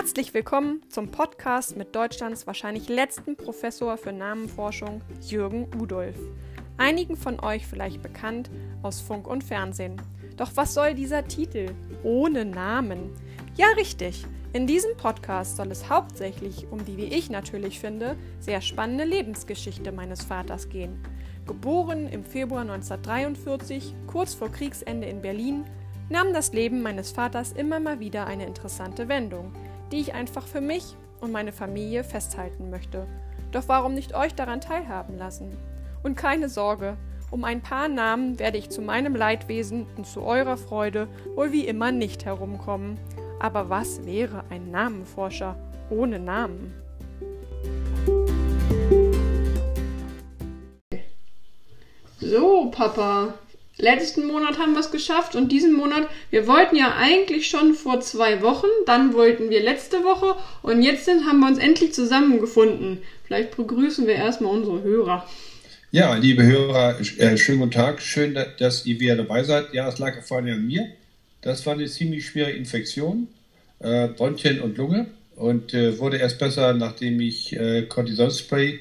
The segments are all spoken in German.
Herzlich willkommen zum Podcast mit Deutschlands wahrscheinlich letzten Professor für Namenforschung, Jürgen Udolf. Einigen von euch vielleicht bekannt aus Funk und Fernsehen. Doch was soll dieser Titel ohne Namen? Ja, richtig. In diesem Podcast soll es hauptsächlich um die, wie ich natürlich finde, sehr spannende Lebensgeschichte meines Vaters gehen. Geboren im Februar 1943, kurz vor Kriegsende in Berlin, nahm das Leben meines Vaters immer mal wieder eine interessante Wendung die ich einfach für mich und meine Familie festhalten möchte. Doch warum nicht euch daran teilhaben lassen? Und keine Sorge, um ein paar Namen werde ich zu meinem Leidwesen und zu eurer Freude wohl wie immer nicht herumkommen. Aber was wäre ein Namenforscher ohne Namen? So, Papa, Letzten Monat haben wir es geschafft und diesen Monat, wir wollten ja eigentlich schon vor zwei Wochen, dann wollten wir letzte Woche und jetzt haben wir uns endlich zusammengefunden. Vielleicht begrüßen wir erstmal unsere Hörer. Ja, liebe Hörer, äh, schönen guten Tag. Schön, dass ihr wieder dabei seid. Ja, es lag vor allem an mir. Das war eine ziemlich schwere Infektion, äh, Bronchien und Lunge und äh, wurde erst besser, nachdem ich äh, Cortisonspray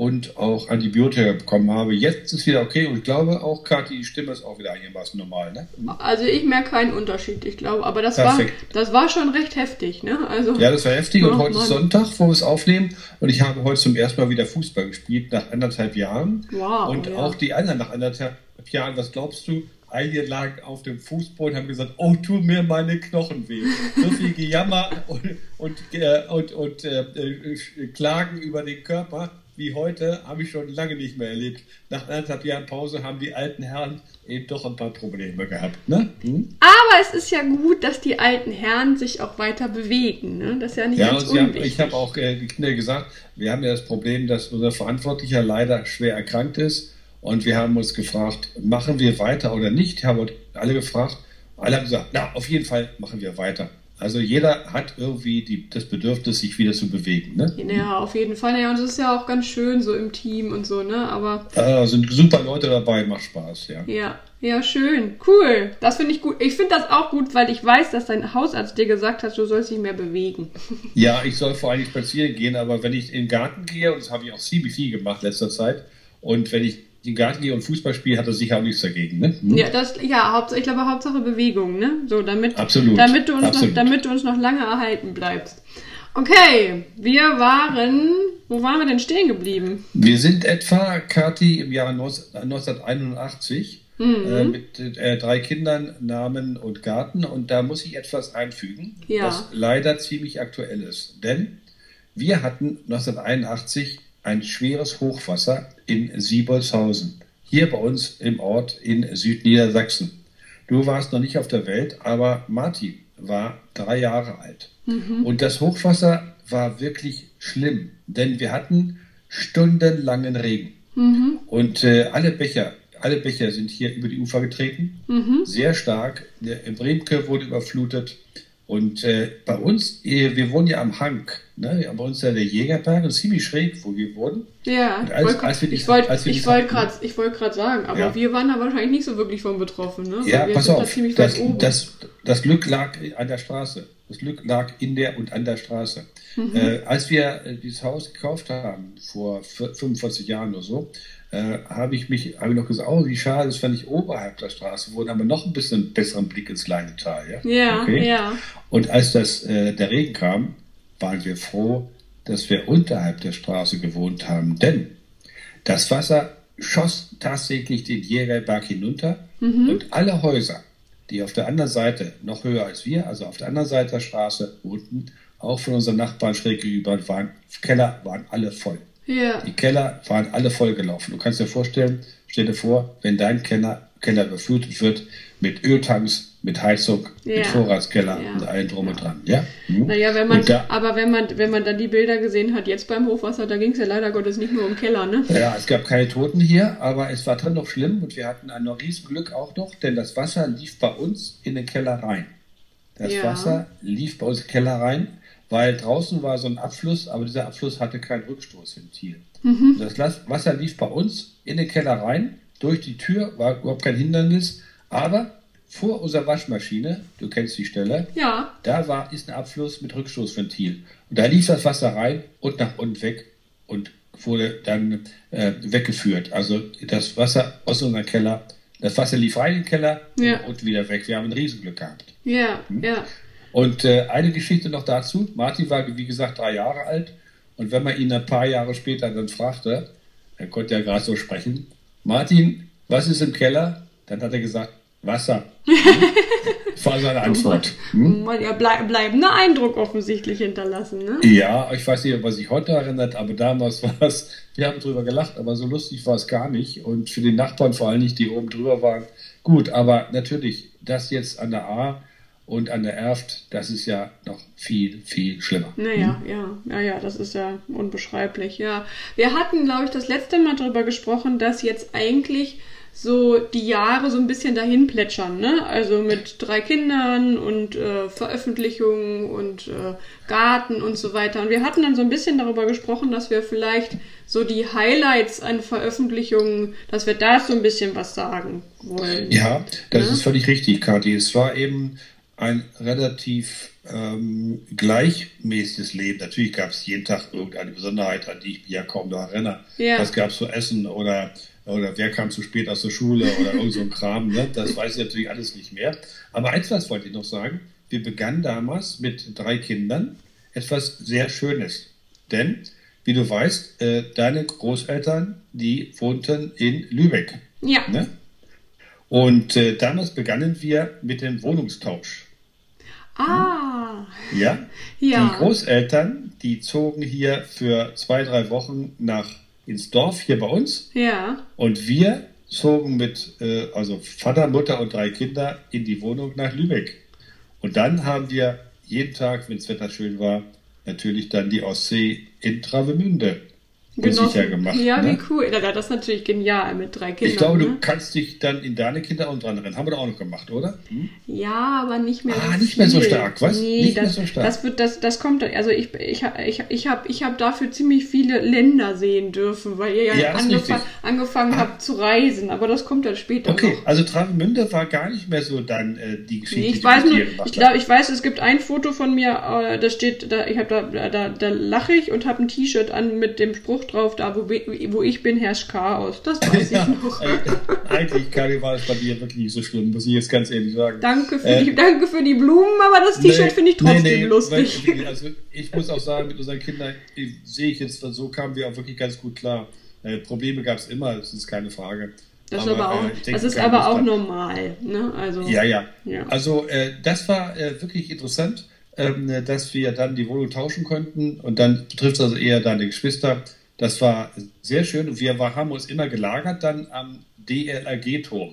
und auch Antibiotika bekommen habe. Jetzt ist es wieder okay und ich glaube auch, Kathi, die Stimme ist auch wieder einigermaßen normal. Ne? Also ich merke keinen Unterschied, ich glaube, aber das war, das war schon recht heftig. Ne? Also, ja, das war heftig und heute Mann. ist Sonntag, wo wir es aufnehmen und ich habe heute zum ersten Mal wieder Fußball gespielt, nach anderthalb Jahren. Wow, und ja. auch die anderen nach anderthalb Jahren, was glaubst du? Einige lagen auf dem Fußboden und haben gesagt, oh, tu mir meine Knochen weh. So viel Gejammer und, und, äh, und, und äh, äh, Klagen über den Körper wie heute habe ich schon lange nicht mehr erlebt. Nach anderthalb Jahren Pause haben die alten Herren eben doch ein paar Probleme gehabt. Ne? Hm? Aber es ist ja gut, dass die alten Herren sich auch weiter bewegen. Ne? Das ist ja nicht ja, ganz unwichtig. Haben, ich habe auch äh, gesagt, wir haben ja das Problem, dass unser Verantwortlicher leider schwer erkrankt ist. Und wir haben uns gefragt, machen wir weiter oder nicht? Haben alle gefragt. Alle haben gesagt, na, auf jeden Fall machen wir weiter. Also jeder hat irgendwie die, das Bedürfnis, sich wieder zu bewegen. Ne? Ja, auf jeden Fall. Ja, und es ist ja auch ganz schön so im Team und so, ne? Aber. Ja, sind super Leute dabei, macht Spaß, ja. Ja, ja, schön. Cool. Das finde ich gut. Ich finde das auch gut, weil ich weiß, dass dein Hausarzt dir gesagt hat, du sollst dich mehr bewegen. Ja, ich soll vor allem spazieren gehen, aber wenn ich in den Garten gehe, und das habe ich auch ziemlich viel gemacht letzter Zeit, und wenn ich Garten gehe und Fußball spiele, hat er sicher auch nichts dagegen. Ne? Hm? Ja, das, ja, ich glaube Hauptsache Bewegung, ne? So, damit, Absolut. Damit, du uns Absolut. Noch, damit du uns noch lange erhalten bleibst. Okay, wir waren, wo waren wir denn stehen geblieben? Wir sind etwa, Kathi, im Jahre 1981 mhm. äh, mit äh, drei Kindern, Namen und Garten. Und da muss ich etwas einfügen, ja. was leider ziemlich aktuell ist. Denn wir hatten 1981 ein schweres Hochwasser in Siebolshausen, hier bei uns im Ort in Südniedersachsen. Du warst noch nicht auf der Welt, aber Martin war drei Jahre alt. Mhm. Und das Hochwasser war wirklich schlimm, denn wir hatten stundenlangen Regen. Mhm. Und äh, alle Becher, alle Becher sind hier über die Ufer getreten, mhm. sehr stark. Der Bremke wurde überflutet. Und äh, bei uns, äh, wir wohnen ja am Hang, ne? bei uns ist ja der Jägerberg und ziemlich schräg, wo wir wohnen. Ja, als, als ich wollte wollt gerade wollt sagen, aber ja. wir waren da wahrscheinlich nicht so wirklich von betroffen. Ne? Ja, wir pass auf, da das, das, das, Glück lag an der Straße. Das Glück lag in der und an der Straße. Mhm. Äh, als wir äh, dieses Haus gekauft haben, vor 45 Jahren oder so, äh, habe ich mich habe ich noch gesagt, oh, wie schade, das wenn ich oberhalb der Straße wohne, haben wir noch ein bisschen besseren Blick ins kleine Tal. Ja, ja. Okay? ja. Und als das, äh, der Regen kam, waren wir froh, dass wir unterhalb der Straße gewohnt haben, denn das Wasser schoss tatsächlich den Jägerberg hinunter mhm. und alle Häuser, die auf der anderen Seite, noch höher als wir, also auf der anderen Seite der Straße wohnten, auch von unseren Nachbarn schräg gegenüber waren, Keller waren alle voll. Ja. Die Keller waren alle vollgelaufen. Du kannst dir vorstellen, stell dir vor, wenn dein Keller, Keller überflutet wird mit Öltanks, mit Heizung, ja. mit Vorratskeller ja. und allem drum und dran. Ja? Hm? Naja, wenn man, da, aber wenn man, wenn man dann die Bilder gesehen hat, jetzt beim Hochwasser, da ging es ja leider Gottes nicht nur um Keller, ne? Ja, es gab keine Toten hier, aber es war drin noch schlimm und wir hatten ein Riesenglück auch noch, denn das Wasser lief bei uns in den Keller rein. Das. Wasser lief bei uns in den Keller rein weil draußen war so ein Abfluss, aber dieser Abfluss hatte kein Rückstoßventil. Mhm. Das Wasser lief bei uns in den Keller rein, durch die Tür, war überhaupt kein Hindernis, aber vor unserer Waschmaschine, du kennst die Stelle, ja. da war, ist ein Abfluss mit Rückstoßventil. Und da lief das Wasser rein und nach unten weg und wurde dann äh, weggeführt. Also das Wasser aus unserem Keller, das Wasser lief rein in den Keller ja. und wieder weg. Wir haben ein Riesenglück gehabt. Ja, hm? ja. Und äh, eine Geschichte noch dazu. Martin war, wie gesagt, drei Jahre alt. Und wenn man ihn ein paar Jahre später dann fragte, er konnte ja gerade so sprechen, Martin, was ist im Keller? Dann hat er gesagt, Wasser. Das war seine Antwort. Hm? Ja, blei bleibender Eindruck offensichtlich hinterlassen. Ne? Ja, ich weiß nicht, was sich heute erinnert, aber damals war es, wir haben drüber gelacht, aber so lustig war es gar nicht. Und für die Nachbarn vor allem nicht, die oben drüber waren, gut. Aber natürlich, das jetzt an der A und an der Erft, das ist ja noch viel, viel schlimmer. Naja, hm? ja, ja, ja, das ist ja unbeschreiblich, ja. Wir hatten, glaube ich, das letzte Mal darüber gesprochen, dass jetzt eigentlich so die Jahre so ein bisschen dahin plätschern, ne? Also mit drei Kindern und äh, Veröffentlichungen und äh, Garten und so weiter. Und wir hatten dann so ein bisschen darüber gesprochen, dass wir vielleicht so die Highlights an Veröffentlichungen, dass wir da so ein bisschen was sagen wollen. Ja, das ja? ist völlig richtig, Kathi. Es war eben ein relativ ähm, gleichmäßiges Leben. Natürlich gab es jeden Tag irgendeine Besonderheit, an die ich mich ja kaum noch erinnere. Ja. Das gab es zu essen oder oder wer kam zu spät aus der Schule oder irgend so ein Kram, ne? das weiß ich natürlich alles nicht mehr. Aber eins was wollte ich noch sagen, wir begannen damals mit drei Kindern etwas sehr Schönes. Denn, wie du weißt, äh, deine Großeltern, die wohnten in Lübeck. Ja. Ne? Und äh, damals begannen wir mit dem Wohnungstausch. Ah. Ja? ja. Die Großeltern, die zogen hier für zwei, drei Wochen nach ins Dorf hier bei uns. Ja. Und wir zogen mit, äh, also Vater, Mutter und drei Kinder in die Wohnung nach Lübeck. Und dann haben wir jeden Tag, wenn das Wetter schön war, natürlich dann die Ostsee in Travemünde sicher gemacht. Ja, ne? wie cool. Das ist natürlich genial mit drei Kindern. Ich glaube, ne? du kannst dich dann in deine Kinder auch dran rennen. Haben wir doch auch noch gemacht, oder? Hm? Ja, aber nicht mehr ah, so nicht mehr so stark, was? Nee, nicht das, mehr so stark. Das, wird, das, das kommt, also ich, ich, ich, ich habe ich hab dafür ziemlich viele Länder sehen dürfen, weil ihr ja, ja angefang, angefangen ah. habt zu reisen, aber das kommt dann später Okay, noch. also Travemünde war gar nicht mehr so dann äh, die Geschichte, nee, ich die weiß nur, ich glaube, ich weiß, es gibt ein Foto von mir, äh, da steht, da, ich habe da, da, da lache ich und habe ein T-Shirt an mit dem Spruch drauf, da wo wo ich bin, herrscht Chaos. Das weiß ja, ich noch. Eigentlich, war es bei dir wirklich nicht so schlimm, muss ich jetzt ganz ehrlich sagen. Danke für, äh, die, danke für die Blumen, aber das T-Shirt nee, finde ich trotzdem nee, nee, lustig. Weil, also ich muss auch sagen, mit unseren Kindern sehe ich jetzt, so kamen wir auch wirklich ganz gut klar. Äh, Probleme gab es immer, das ist keine Frage. Das, aber, aber auch, äh, denke, das ist aber auch normal. Ne? Also, ja, ja, ja. Also äh, das war äh, wirklich interessant, ähm, dass wir dann die Wohnung tauschen konnten und dann betrifft es also eher deine Geschwister. Das war sehr schön und wir haben uns immer gelagert dann am DLRG-Turm,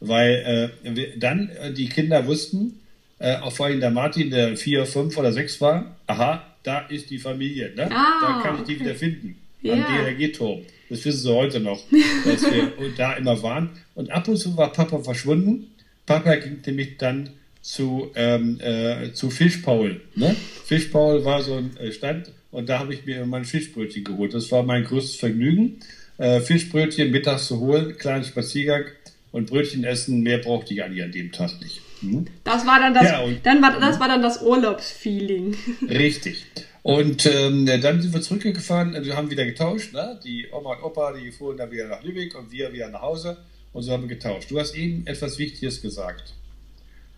weil äh, dann äh, die Kinder wussten, äh, auch vor allem der Martin, der vier, fünf oder sechs war, aha, da ist die Familie, ne? Ah, da kann ich die wieder finden, ja. am DLRG-Turm. Das wissen sie heute noch, dass wir da immer waren. Und ab und zu war Papa verschwunden. Papa ging nämlich dann zu, ähm, äh, zu Fischpaul. Ne? Fischpaul war so ein äh, Stand, und da habe ich mir mein Fischbrötchen geholt. Das war mein größtes Vergnügen. Äh, Fischbrötchen mittags zu holen, kleinen Spaziergang und Brötchen essen. Mehr brauchte ich eigentlich an dem Tag nicht. Hm? Das war dann das, ja, und, dann war, das war dann das Urlaubsfeeling. Richtig. Und ähm, dann sind wir zurückgefahren, wir haben wieder getauscht. Ne? Die Oma und Opa, die fuhren dann wieder nach Lübeck und wir wieder nach Hause. Und so haben wir getauscht. Du hast eben etwas Wichtiges gesagt.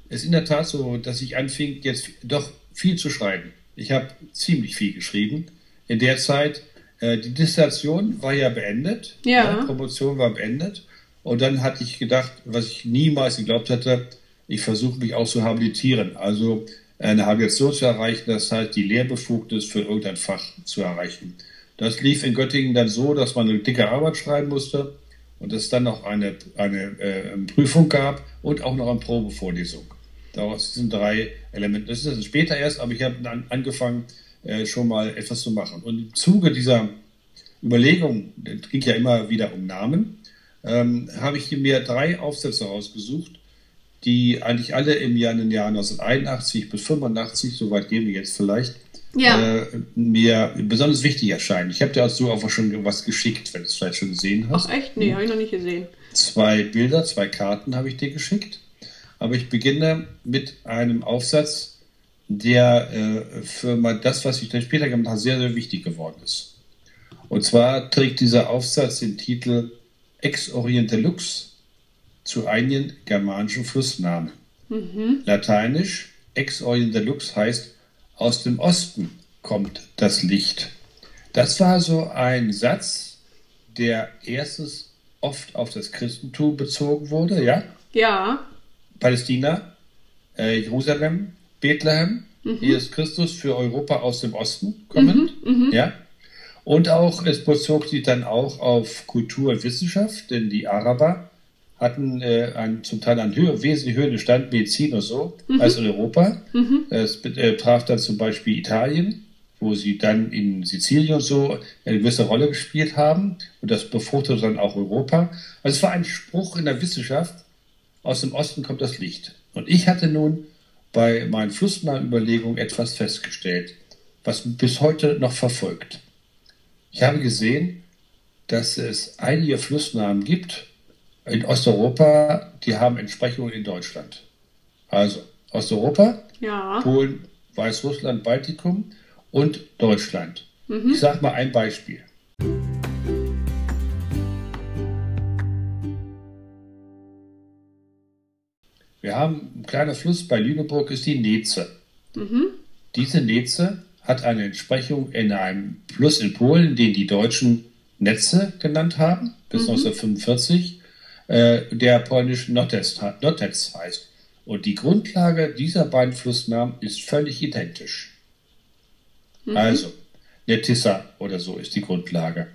Es ist in der Tat so, dass ich anfing, jetzt doch viel zu schreiben. Ich habe ziemlich viel geschrieben. In der Zeit, äh, die Dissertation war ja beendet. Ja. Die Promotion war beendet. Und dann hatte ich gedacht, was ich niemals geglaubt hätte, ich versuche mich auch zu habilitieren. Also eine Habilitation zu erreichen, das heißt die Lehrbefugnis für irgendein Fach zu erreichen. Das lief in Göttingen dann so, dass man eine dicke Arbeit schreiben musste und es dann noch eine, eine äh, Prüfung gab und auch noch eine Probevorlesung. Daraus sind drei Elemente. Das ist also später erst, aber ich habe dann angefangen, äh, schon mal etwas zu machen. Und im Zuge dieser Überlegung, es ging ja immer wieder um Namen, ähm, habe ich mir drei Aufsätze rausgesucht, die eigentlich alle im Jahr, in den Jahren 1981 bis 85, soweit gehen wir jetzt vielleicht, ja. äh, mir besonders wichtig erscheinen. Ich habe dir dazu auch schon was geschickt, wenn du es vielleicht schon gesehen hast. Ach echt? Nee, habe ich noch nicht gesehen. Zwei Bilder, zwei Karten habe ich dir geschickt. Aber ich beginne mit einem Aufsatz, der äh, für das, was ich dann später gemacht habe, sehr, sehr wichtig geworden ist. Und zwar trägt dieser Aufsatz den Titel Ex Oriente Lux zu einigen germanischen Flussnamen. Mhm. Lateinisch Ex Oriente Lux heißt aus dem Osten kommt das Licht. Das war so ein Satz, der erstes oft auf das Christentum bezogen wurde, ja? Ja. Palästina, äh, Jerusalem, Bethlehem, mhm. hier ist Christus für Europa aus dem Osten kommend, mhm, mhm, ja. Und auch, es bezog sich dann auch auf Kultur und Wissenschaft, denn die Araber hatten äh, ein, zum Teil einen höher, wesentlich höheren Stand Medizin und so mhm. als in Europa. Mhm. Es betraf dann zum Beispiel Italien, wo sie dann in Sizilien und so eine gewisse Rolle gespielt haben. Und das befruchtete dann auch Europa. Also es war ein Spruch in der Wissenschaft, aus dem Osten kommt das Licht. Und ich hatte nun bei meinen flussnahen Überlegungen etwas festgestellt, was bis heute noch verfolgt. Ich habe gesehen, dass es einige Flussnamen gibt in Osteuropa, die haben Entsprechungen in Deutschland. Also Osteuropa, ja. Polen, Weißrussland, Baltikum und Deutschland. Mhm. Ich sage mal ein Beispiel. Haben ein kleiner Fluss bei Lüneburg, ist die Neze. Mhm. Diese Neze hat eine Entsprechung in einem Fluss in Polen, den die Deutschen Netze genannt haben, bis mhm. 1945, äh, der polnisch Notec heißt. Und die Grundlage dieser beiden Flussnamen ist völlig identisch. Mhm. Also, Netissa oder so ist die Grundlage.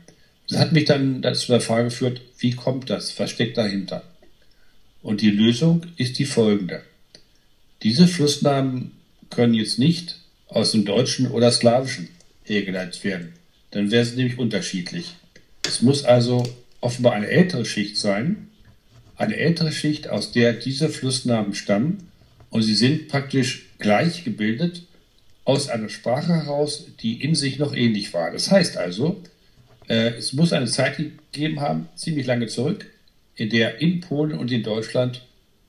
Das hat mich dann dazu der Frage geführt, wie kommt das? Was steckt dahinter? Und die Lösung ist die folgende. Diese Flussnamen können jetzt nicht aus dem Deutschen oder Slawischen hergeleitet werden. Dann wäre es nämlich unterschiedlich. Es muss also offenbar eine ältere Schicht sein, eine ältere Schicht, aus der diese Flussnamen stammen und sie sind praktisch gleich gebildet aus einer Sprache heraus, die in sich noch ähnlich war. Das heißt also, äh, es muss eine Zeit gegeben haben, ziemlich lange zurück, in der in Polen und in Deutschland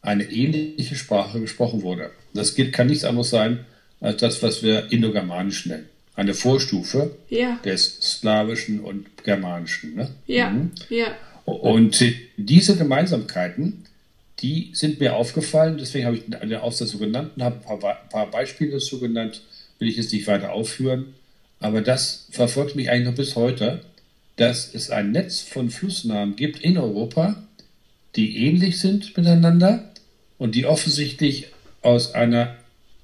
eine ähnliche Sprache gesprochen wurde. Das kann nichts anderes sein als das, was wir Indogermanisch nennen. Eine Vorstufe ja. des Slawischen und Germanischen. Ne? Ja, mhm. ja. Und diese Gemeinsamkeiten, die sind mir aufgefallen, deswegen habe ich den Aufsatz so genannt und habe ein paar, paar Beispiele dazu genannt, will ich jetzt nicht weiter aufführen. Aber das verfolgt mich eigentlich noch bis heute, dass es ein Netz von Flussnamen gibt in Europa, die ähnlich sind miteinander und die offensichtlich aus einer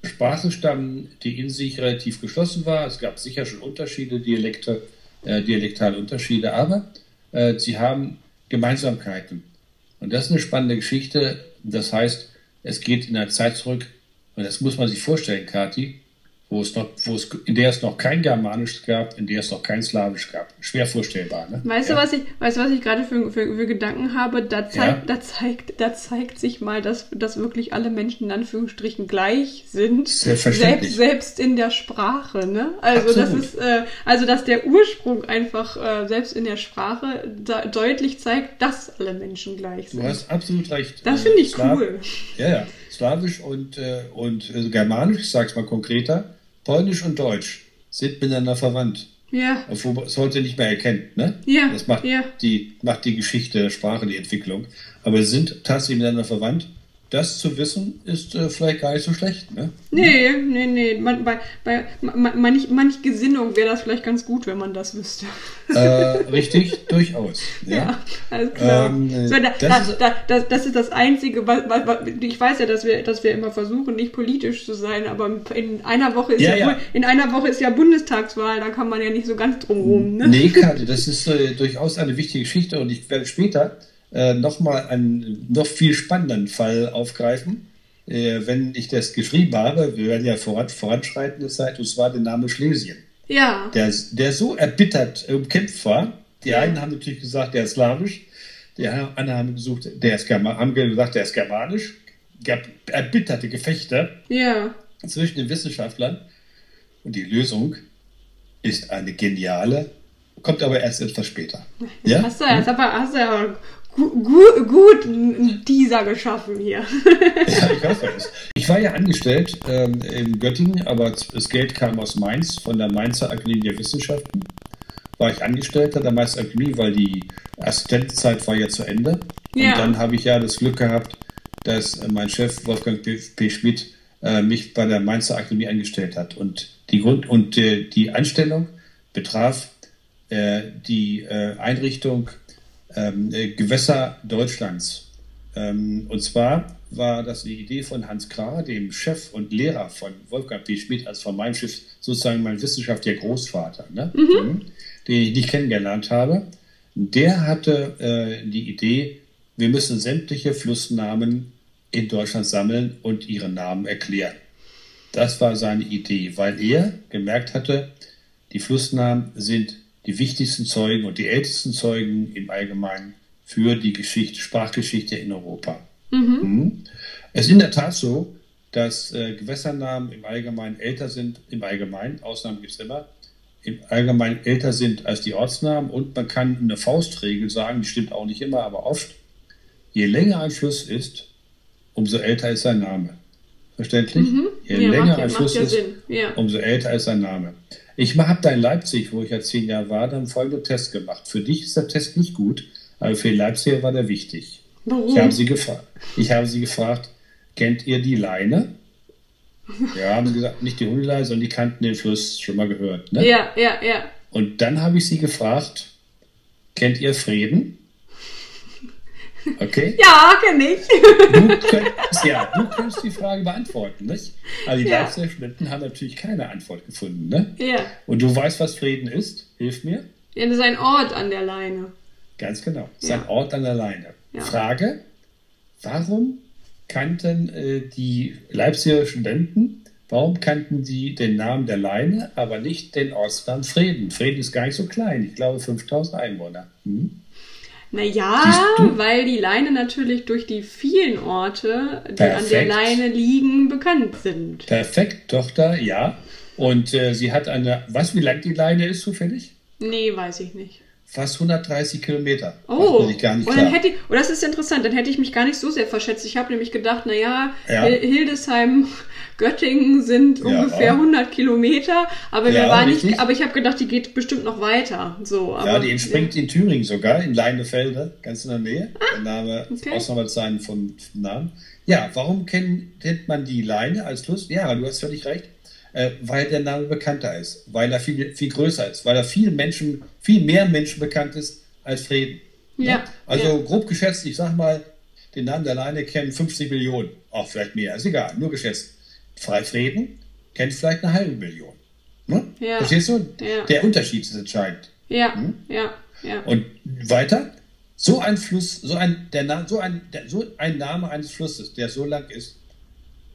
Sprache stammen, die in sich relativ geschlossen war. Es gab sicher schon Unterschiede, Dialekte, äh, dialektale Unterschiede, aber äh, sie haben Gemeinsamkeiten. Und das ist eine spannende Geschichte. Das heißt, es geht in der Zeit zurück, und das muss man sich vorstellen, Kathi, wo es noch, wo es, in der es noch kein Germanisch gab, in der es noch kein Slawisch gab. Schwer vorstellbar, ne? Weißt ja. du, was ich, weißt du, was ich gerade für, für, für Gedanken habe? Da zeigt, ja. da zeigt, da zeigt sich mal, dass, dass wirklich alle Menschen in Anführungsstrichen gleich sind. Selbst, selbst in der Sprache, ne? Also, Absolut. das ist, äh, also, dass der Ursprung einfach, äh, selbst in der Sprache da, deutlich zeigt, dass alle Menschen gleich sind. Du hast absolut recht. Das finde ich Slav cool. Ja, ja. Slawisch und, äh, und äh, Germanisch, ich sag's mal konkreter, Polnisch und Deutsch sind miteinander verwandt. Ja. Obwohl es heute nicht mehr erkennt, ne? Ja. Das macht, ja. Die, macht die Geschichte der Sprache, die Entwicklung. Aber sie sind tatsächlich miteinander verwandt das zu wissen, ist äh, vielleicht gar nicht so schlecht, ne? Nee, nee, nee. Man, bei bei man, manch, manch Gesinnung wäre das vielleicht ganz gut, wenn man das wüsste. Äh, richtig, durchaus. Ja, ja alles klar. Ähm, so, da, das, da, da, das, ist das Einzige, was, was, ich weiß ja, dass wir, dass wir immer versuchen, nicht politisch zu sein, aber in einer Woche ist ja, ja, ja. in einer Woche ist ja Bundestagswahl, da kann man ja nicht so ganz drum rum. Ne? Nee, Karte, das ist äh, durchaus eine wichtige Geschichte und ich werde später äh, nochmal einen noch viel spannenden Fall aufgreifen. Äh, wenn ich das geschrieben habe, wir werden ja voran, voranschreitende Zeit, und zwar den Namen Schlesien. Ja. Der, der so erbittert umkämpft war. Die ja. einen haben natürlich gesagt, der ist slawisch. Die anderen haben, gesucht, der ist haben gesagt, der ist germanisch. Gab erbitterte Gefechte ja. zwischen den Wissenschaftlern. Und die Lösung ist eine geniale, kommt aber erst etwas später. Ja? Hast du, aber, hast du ja gu gu gut einen Teaser geschaffen hier. ja, ich hoffe es. Ich war ja angestellt ähm, in Göttingen, aber das Geld kam aus Mainz, von der Mainzer Akademie der Wissenschaften. War ich Angestellter der Mainzer Akademie, weil die Assistentenzeit war ja zu Ende. Ja. Und dann habe ich ja das Glück gehabt, dass mein Chef Wolfgang P. P. Schmidt äh, mich bei der Mainzer Akademie angestellt hat. Und die Grund und äh, die Einstellung betraf äh, die äh, Einrichtung ähm, äh, Gewässer Deutschlands. Ähm, und zwar war das die Idee von Hans Krah, dem Chef und Lehrer von Wolfgang P. Schmidt, als von meinem Schiff sozusagen mein wissenschaftlicher Großvater, ne? Mhm. mhm. den ich nicht kennengelernt habe. Der hatte äh, die Idee, wir müssen sämtliche Flussnamen in Deutschland sammeln und ihre Namen erklären. Das war seine Idee, weil er gemerkt hatte, die Flussnamen sind die wichtigsten Zeugen und die ältesten Zeugen im Allgemeinen für die Geschichte, Sprachgeschichte in Europa. Mhm. Mhm. Es ist in der Tat so, dass äh, Gewässernamen im Allgemeinen älter sind, im Allgemeinen, Ausnahmen gibt es immer, im Allgemeinen älter sind als die Ortsnamen und man kann eine Faustregel sagen, die stimmt auch nicht immer, aber oft, je länger ein Fluss ist, umso älter ist sein Name. Verständlich? Mhm. Je ja, länger ein Fluss ja ist, ja. umso älter ist sein Name. Ich habe da in Leipzig, wo ich ja zehn Jahre war, dann folgenden Test gemacht. Für dich ist der Test nicht gut, aber für die Leipziger war der wichtig. Warum? Ich habe sie, gefragt. ich habe sie gefragt, kennt ihr die Leine? Ja, haben sie gesagt, nicht die Hundeleine, sondern die kannten den Fluss schon mal gehört. Ne? Ja, ja, ja. Und dann habe ich sie gefragt, kennt ihr Frieden? Okay? Ja, kenne ich. Du könntest, ja, du könntest die Frage beantworten, nicht? Also die ja. Leipziger Studenten haben natürlich keine Antwort gefunden, ne? Ja. Und du weißt, was Frieden ist? Hilf mir. Ja, das ist ein Ort an der Leine. Ganz genau. Das ist ja. ein Ort an der Leine. Ja. Frage: Warum kannten äh, die Leipziger Studenten, warum kannten sie den Namen der Leine, aber nicht den Ortsnamen Frieden? Frieden ist gar nicht so klein. Ich glaube 5000 Einwohner. Hm? Naja, weil die Leine natürlich durch die vielen Orte, die Perfekt. an der Leine liegen, bekannt sind. Perfekt, Tochter, ja. Und äh, sie hat eine, was, wie lang die Leine ist zufällig? Nee, weiß ich nicht. Fast 130 Kilometer. Oh, ich gar nicht und dann hätte ich, oh, das ist interessant, dann hätte ich mich gar nicht so sehr verschätzt. Ich habe nämlich gedacht, naja, ja. Hildesheim Göttingen sind ja, ungefähr 100 Kilometer, aber ja, war nicht, aber ich habe gedacht, die geht bestimmt noch weiter. So, aber, ja, die entspringt in Thüringen sogar, in Leinefelde, ganz in der Nähe. Ah, der Name, okay. Ausnahmezeichen vom, Namen. Ja, warum kennt, kennt man die Leine als Fluss? Ja, du hast völlig recht. Äh, weil der Name bekannter ist, weil er viel, viel größer ist, weil er viel Menschen, viel mehr Menschen bekannt ist als Frieden. Ja. ja? Also ja. grob geschätzt, ich sag mal, den Namen der Leine kennen 50 Millionen, auch vielleicht mehr, ist egal, nur geschätzt. Freifrieden kennt vielleicht eine halbe Million. Ne? Ja. Verstehst du? Ja. Der Unterschied ist entscheidend. Ja, hm? ja, ja. Und weiter, so ein Fluss, so ein, der, so, ein, der, so ein Name eines Flusses, der so lang ist,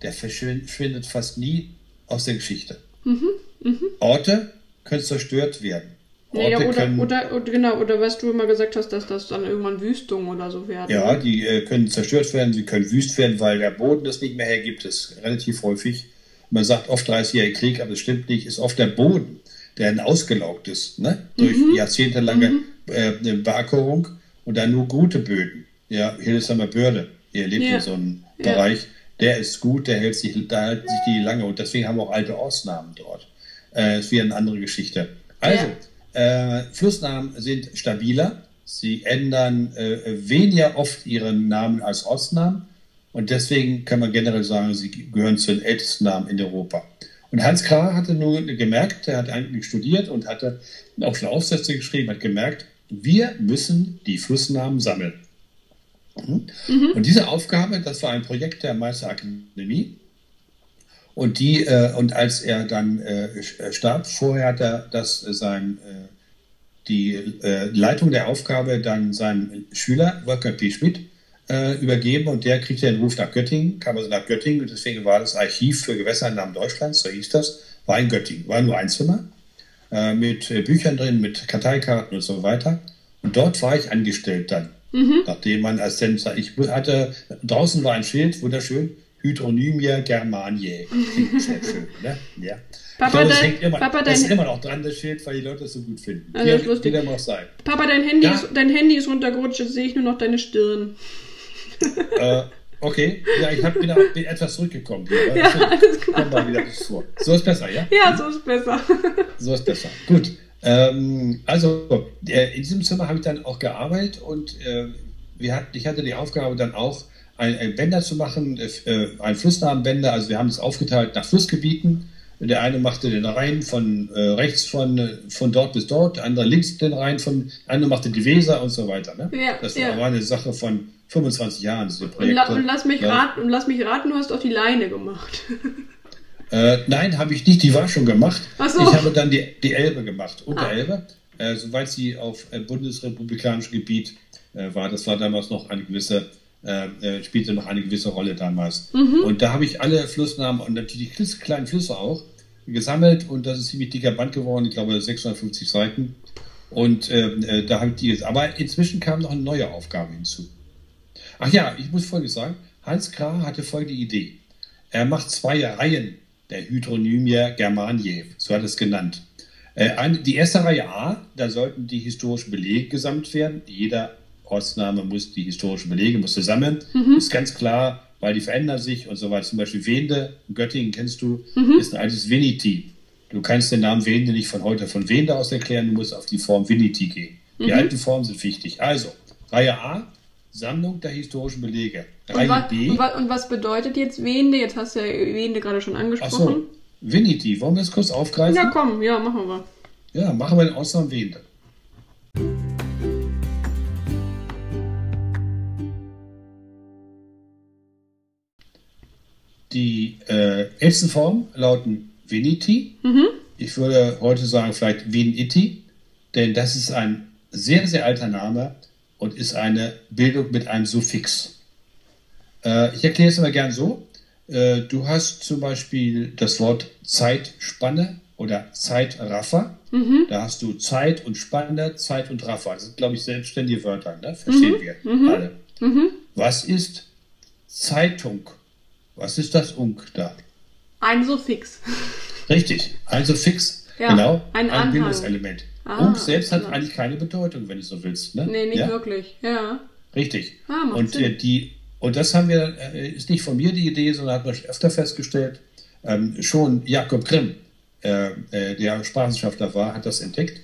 der verschwindet fast nie aus der Geschichte. Mhm, mh. Orte können zerstört werden. Orte ja, oder, können, oder, oder, genau, oder was du immer gesagt hast, dass das dann irgendwann Wüstungen oder so werden. Ja, die äh, können zerstört werden, sie können wüst werden, weil der Boden das nicht mehr hergibt. Das ist relativ häufig. Man sagt oft 30-jähriger Krieg, aber das stimmt nicht. Ist oft der Boden, der dann ausgelaugt ist, ne? durch mhm. jahrzehntelange mhm. äh, Beackerung und dann nur gute Böden. Ja, Hildesheimer Börde, ihr lebt ja. in so einem ja. Bereich, der ist gut, der hält sich, da halten sich die lange und deswegen haben wir auch alte Ortsnamen dort. Äh, ist wieder eine andere Geschichte. Also, ja. Äh, Flussnamen sind stabiler. Sie ändern äh, weniger oft ihren Namen als Ortsnamen. Und deswegen kann man generell sagen, sie gehören zu den ältesten Namen in Europa. Und Hans Krah hatte nur gemerkt, er hat eigentlich studiert und hatte auch schon Aufsätze geschrieben, hat gemerkt, wir müssen die Flussnamen sammeln. Mhm. Und diese Aufgabe, das war ein Projekt der Meisterakademie. Und die, äh, und als er dann äh, äh, starb, vorher hat er das äh, sein, äh, die äh, Leitung der Aufgabe dann seinem Schüler, Wolfgang P. Schmidt, übergeben und der kriegte den Ruf nach Göttingen, kam also nach Göttingen und deswegen war das Archiv für Gewässernamen Deutschlands, so hieß das, war in Göttingen, war nur ein Zimmer mit Büchern drin, mit Karteikarten und so weiter. Und dort war ich angestellt dann, mhm. nachdem man als Assistent, ich hatte, draußen war ein Schild, wunderschön, Hydronymia Germaniae. Sehr schön, ne? Ja. Papa, glaube, dein, immer, Papa, dein, ist immer noch dran, das Schild, weil die Leute es so gut finden. Also das ist lustig. Auch sein. Papa, dein Handy, ja? ist, dein Handy ist runtergerutscht, jetzt sehe ich nur noch deine Stirn. Äh, okay, ja, ich hab, bin, bin etwas zurückgekommen. Hier, ja, alles klar. Mal wieder vor. So ist besser, ja? Ja, so ist besser. so ist besser. Gut. Ähm, also, äh, in diesem Zimmer habe ich dann auch gearbeitet und äh, wir hatten, ich hatte die Aufgabe dann auch, ein, ein Bänder zu machen, äh, ein Flussnamenbänder. Also wir haben es aufgeteilt nach Flussgebieten. Der eine machte den Rhein von äh, rechts von, von dort bis dort, der andere links den Rhein von, der andere machte die Weser und so weiter. Ne? Ja, das ja. war eine Sache von 25 Jahren, diese Projekte. Und, la und lass, mich raten, und lass mich raten, du hast auch die Leine gemacht. Äh, nein, habe ich nicht, die war schon gemacht. Ach so. Ich habe dann die, die Elbe gemacht, Unterelbe, ah. äh, soweit sie auf äh, bundesrepublikanischem Gebiet äh, war. Das war damals noch eine gewisse äh, äh, spielte noch eine gewisse Rolle damals. Mhm. Und da habe ich alle Flussnamen und natürlich die kleinen Flüsse auch gesammelt und das ist ziemlich dicker Band geworden, ich glaube 650 Seiten. Und da habe ich die jetzt. Aber inzwischen kam noch eine neue Aufgabe hinzu. Ach ja, ich muss Folgendes sagen. Hans Krah hatte folgende Idee. Er macht zwei Reihen der Hydronymia Germaniae, so hat es genannt. Äh, die erste Reihe A, da sollten die historischen Belege gesammelt werden. Jeder Ortsname muss die historischen Belege muss zusammen. Mhm. Ist ganz klar, weil die verändern sich und so weiter. Zum Beispiel Wende, Göttingen kennst du, mhm. ist ein altes Veniti. Du kannst den Namen Wende nicht von heute von Wende aus erklären, du musst auf die Form Veniti gehen. Die mhm. alten Formen sind wichtig. Also, Reihe A, Sammlung der historischen Belege. Reihe und B. Und, und, was bedeutet jetzt Wende? Jetzt hast du ja Wende gerade schon angesprochen. Ach so, Veniti. Wollen wir das kurz aufgreifen? Ja, komm, ja, machen wir. Ja, machen wir den Ausnahmen Wende. Die äh, ältesten Formen lauten Veniti. Mhm. Ich würde heute sagen vielleicht Veniti, denn das ist ein sehr, sehr alter Name und ist eine Bildung mit einem Suffix. Äh, ich erkläre es immer gern so. Äh, du hast zum Beispiel das Wort Zeitspanne oder Zeitraffer. Mhm. Da hast du Zeit und Spanne, Zeit und Raffer. Das sind, glaube ich, selbstständige Wörter. Ne? Verstehen mhm. wir mhm. alle. Mhm. Was ist Zeitung? Was ist das Unk da? Ein Suffix. Richtig, ein Suffix. Ja, genau, ein, ein Bildungselement. Ah, Unk selbst hat genau. eigentlich keine Bedeutung, wenn du so willst. Ne? Nee, nicht ja? wirklich. Ja. Richtig. Ah, und, äh, die, und das haben wir, äh, ist nicht von mir die Idee, sondern hat man öfter festgestellt. Ähm, schon Jakob Grimm, äh, äh, der Sprachwissenschaftler war, hat das entdeckt,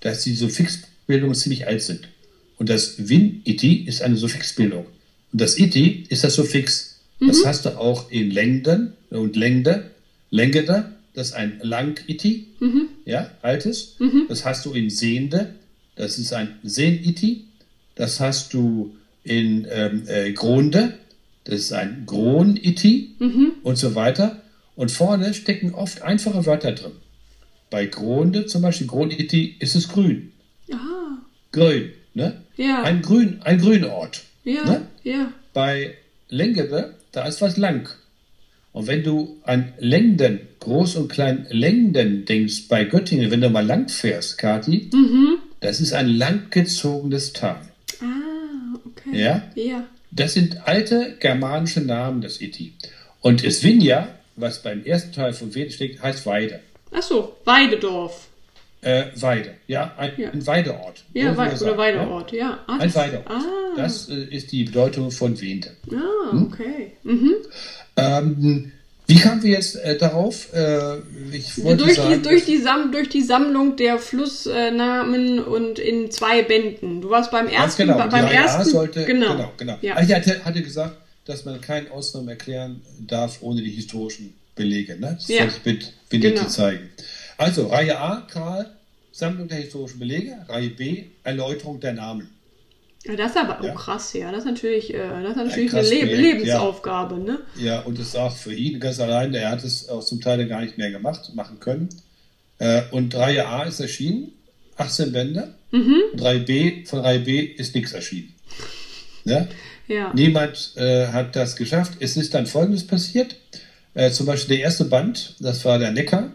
dass die Suffixbildungen ziemlich alt sind. Und das Win-Iti ist eine Suffixbildung. Und das Iti ist das Suffix das mhm. hast du auch in Längden und Längde. Längede, das ist ein Lang-Iti, mhm. ja, altes. Mhm. Das hast du in Sehende, das ist ein Sehn-Iti. Das hast du in ähm, äh, Gronde, das ist ein Gron-Iti mhm. und so weiter. Und vorne stecken oft einfache Wörter drin. Bei Gronde, zum Beispiel Gron-Iti, ist es grün. Ah. Grün, ne? Ja. Ein grün, ein Grünort. Ja, ne? ja. Bei Längede da ist was lang. Und wenn du an Längden, Groß- und Klein-Längden denkst bei Göttingen, wenn du mal lang fährst, Kathi, mhm. das ist ein langgezogenes Tal. Ah, okay. Ja? Ja. Das sind alte germanische Namen, das Iti. Und Svinja, was beim ersten Teil von Wede steht, heißt Weide. Ach so, Weidedorf. Äh, Weide, ja, ein, ja. ein Weideort. Ja, Wei oder Weideort, ja. Ah, ein Weideort. Ah. Das äh, ist die Bedeutung von Wente. Ah, hm? okay. Mhm. Ähm, wie kamen wir jetzt äh, darauf? Äh, ich wollte durch, sagen, die, durch, die Sam durch die Sammlung der Flussnamen und in zwei Bänden. Du warst beim ersten. Genau, beim ersten sollte, genau, genau. genau. Ja. Ich hatte, hatte gesagt, dass man keinen Ausnahmen erklären darf ohne die historischen Belege. Ne? Das ja. ich mit genau. zeigen. Also Reihe A, Karl, Sammlung der historischen Belege. Reihe B, Erläuterung der Namen. Ja, das ist aber auch ja. krass, ja. Das ist natürlich, äh, das ist natürlich eine Le Lebensaufgabe, ja. ne? Ja, und das ist auch für ihn ganz allein, er hat es auch zum Teil gar nicht mehr gemacht, machen können. Äh, und Reihe A ist erschienen, 18 Bände. Mhm. Und Reihe B, von Reihe B ist nichts erschienen. Ja? ja. Niemand äh, hat das geschafft. Es ist dann Folgendes passiert. Äh, zum Beispiel der erste Band, das war der Neckar,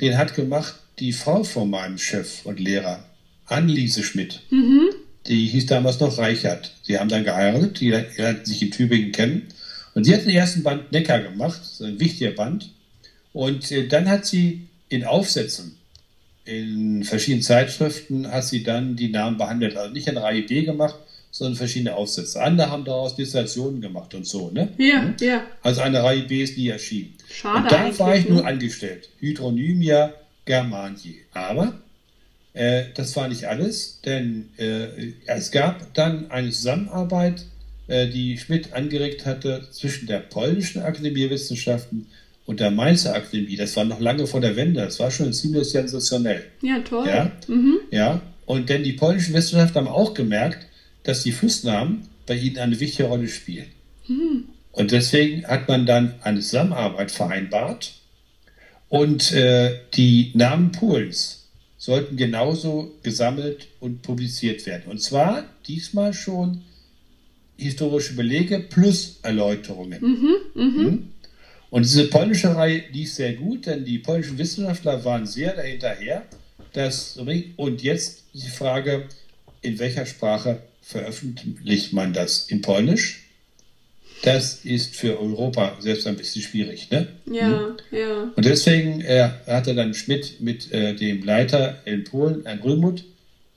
den hat gemacht die Frau von meinem Chef und Lehrer, Anneliese Schmidt. Mhm. Die hieß damals noch Reichert. Sie haben dann geheiratet, die, die sich in Tübingen kennen. Und sie hat den ersten Band Neckar gemacht, ein wichtiger Band. Und äh, dann hat sie in Aufsätzen, in verschiedenen Zeitschriften, hat sie dann die Namen behandelt. Also nicht eine Reihe B gemacht, sondern verschiedene Aufsätze. Andere haben daraus Dissertationen gemacht und so, ne? Ja, mhm. ja. Also eine Reihe B ist nie erschienen. Schade. Und da war ich ne? nur angestellt. Hydronymia Germanie. Aber äh, das war nicht alles, denn äh, es gab dann eine Zusammenarbeit, äh, die Schmidt angeregt hatte zwischen der polnischen Akademie der Wissenschaften und der Mainzer Akademie. Das war noch lange vor der Wende. Das war schon ziemlich sensationell. Ja, toll. Ja, mhm. ja. Und denn die polnischen Wissenschaftler haben auch gemerkt, dass die Flussnamen bei ihnen eine wichtige Rolle spielen. Mhm. Und deswegen hat man dann eine Zusammenarbeit vereinbart und äh, die Namen Polens sollten genauso gesammelt und publiziert werden. Und zwar diesmal schon historische Belege plus Erläuterungen. Mhm, mh. Hm? Und diese polnische Reihe lief sehr gut, denn die polnischen Wissenschaftler waren sehr dahinterher. Dass, und jetzt die Frage, in welcher Sprache veröffentlicht man das? In Polnisch? Das ist für Europa selbst ein bisschen schwierig, ne? Ja, hm? ja. Und deswegen äh, hatte dann Schmidt mit äh, dem Leiter in Polen, Herrn Grünmuth,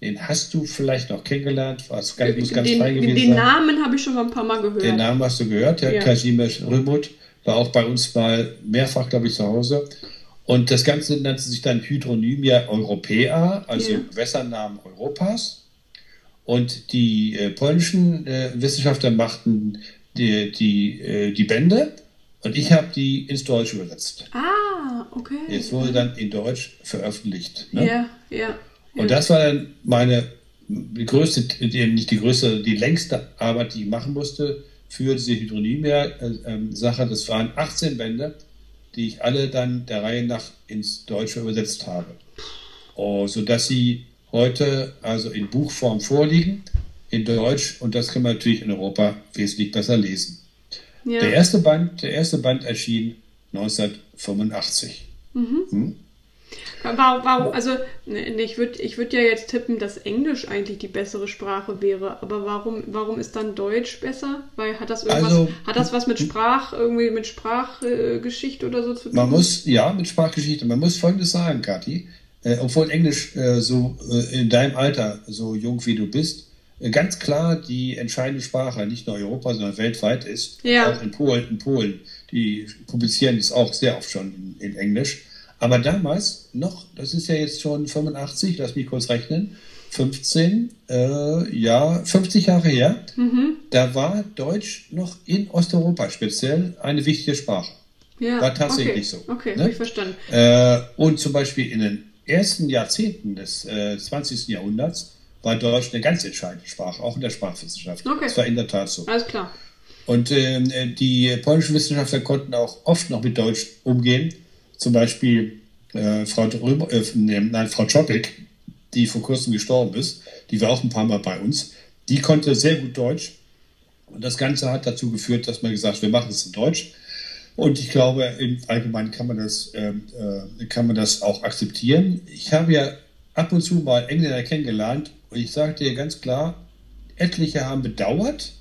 den hast du vielleicht noch kennengelernt, was ganz, muss ganz den, frei gewesen den sein. Namen habe ich schon mal ein paar Mal gehört. Den Namen hast du gehört, Herr ja. Kazimierz Grünmuth, war auch bei uns mal mehrfach, glaube ich, zu Hause. Und das Ganze nannte sich dann Hydronymia Europea, also ja. Gewässernamen Europas. Und die äh, polnischen äh, Wissenschaftler machten die, die, äh, die Bände und ich habe die ins Deutsche übersetzt. Ah, okay. Jetzt wurde dann in Deutsch veröffentlicht. Ne? Ja, ja. Und das war dann meine die größte, nicht die größte, die längste Arbeit, die ich machen musste für diese Hydronymia-Sache. Das waren 18 Bände, die ich alle dann der Reihe nach ins Deutsche übersetzt habe. Oh, sodass sie heute also in Buchform vorliegen in Deutsch und das kann man natürlich in Europa wesentlich besser lesen. Ja. Der, erste Band, der erste Band erschien 1985. Mhm. Hm? Warum, warum, also ich würde ich würd ja jetzt tippen, dass Englisch eigentlich die bessere Sprache wäre, aber warum, warum ist dann Deutsch besser? Weil hat das irgendwas, also, hat das was mit Sprach, irgendwie mit Sprachgeschichte oder so zu tun? Man muss, ja, mit Sprachgeschichte. Man muss folgendes sagen, Kathi, äh, obwohl Englisch äh, so äh, in deinem Alter so jung wie du bist, ganz klar die entscheidende Sprache, nicht nur Europa, sondern weltweit ist. Ja. Auch in Polen, in Polen. Die publizieren das auch sehr oft schon in, in, Englisch. Aber damals noch, das ist ja jetzt schon 85, lass mich kurz rechnen, 15, äh, ja, 50 Jahre her, mhm. da war Deutsch noch in Osteuropa speziell eine wichtige Sprache. Ja, war tatsächlich okay. so. Okay, ne? habe ich verstanden. Äh, und zum Beispiel in den ersten Jahrzehnten des äh, 20. Jahrhunderts war Deutsch eine ganz entscheidende Sprache, auch in der Sprachwissenschaft. Okay. Das war in der Tat so. Alles klar. Und äh, die polnischen Wissenschaftler konnten auch oft noch mit Deutsch umgehen. Zum Beispiel äh, Frau, Römer, äh, nein, Frau Czopik, die vor kurzem gestorben ist, die war auch ein paar Mal bei uns. Die konnte sehr gut Deutsch. Und das Ganze hat dazu geführt, dass man gesagt hat, wir machen es in Deutsch. Und ich glaube, im Allgemeinen kann man das, ähm, äh, kann man das auch akzeptieren. Ich habe ja ab und zu mal Engländer kennengelernt und ich sage dir ganz klar, etliche haben bedauert,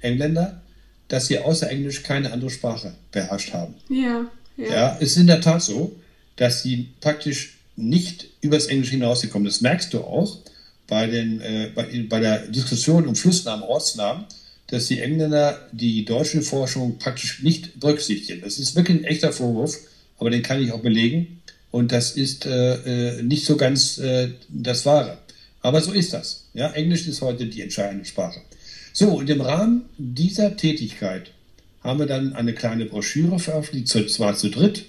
Engländer, dass sie außer Englisch keine andere Sprache beherrscht haben. Ja, ja. Ja, es ist in der Tat so, dass sie praktisch nicht übers Englisch hinausgekommen Das merkst du auch bei, den, äh, bei, bei der Diskussion um Flussnamen, Ortsnamen, dass die Engländer die deutsche Forschung praktisch nicht berücksichtigen. Das ist wirklich ein echter Vorwurf, aber den kann ich auch belegen. Und das ist äh, äh nicht so ganz äh, das Wahre. Aber so ist das. Ja, Englisch ist heute die entscheidende Sprache. So, und im Rahmen dieser Tätigkeit haben wir dann eine kleine Broschüre veröffentlicht, zwar zu dritt.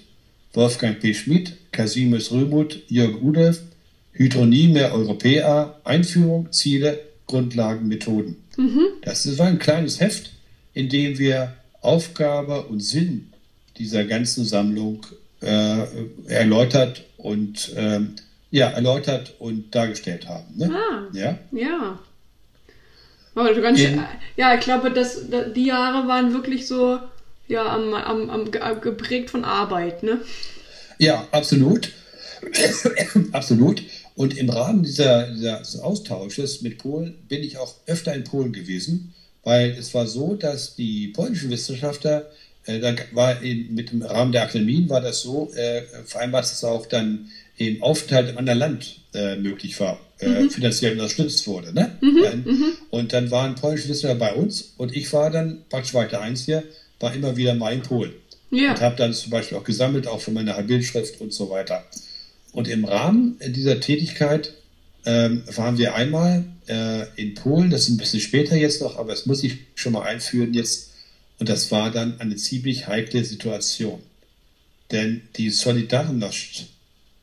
Wolfgang P. Schmidt, Casimus Römuth, Jörg Rudolf, Hydronymia Europäa, Einführung, Ziele, Grundlagen, Methoden. Mhm. Das war ein kleines Heft, in dem wir Aufgabe und Sinn dieser ganzen Sammlung äh, erläutert und ähm, ja, erläutert und dargestellt haben. Ne? Ah, ja. Ja. Also ganz schön, ja, ich glaube, dass, die Jahre waren wirklich so ja, am, am, am, geprägt von Arbeit, ne? Ja, absolut. absolut. Und im Rahmen dieser, dieses Austausches mit Polen bin ich auch öfter in Polen gewesen, weil es war so, dass die polnischen Wissenschaftler, äh, da war in, mit dem Rahmen der Akademien war das so äh, vereinbart, dass auch dann im Aufenthalt im anderen Land äh, möglich war, äh, mhm. finanziell unterstützt wurde. Ne? Mhm, mhm. Und dann waren polnische Wissenschaftler bei uns und ich war dann praktisch weiter eins hier, war immer wieder mal in Polen. Ja. Und habe dann zum Beispiel auch gesammelt, auch für meine Bildschrift und so weiter. Und im Rahmen dieser Tätigkeit ähm, waren wir einmal äh, in Polen, das ist ein bisschen später jetzt noch, aber das muss ich schon mal einführen jetzt. Und das war dann eine ziemlich heikle Situation. Denn die Solidarność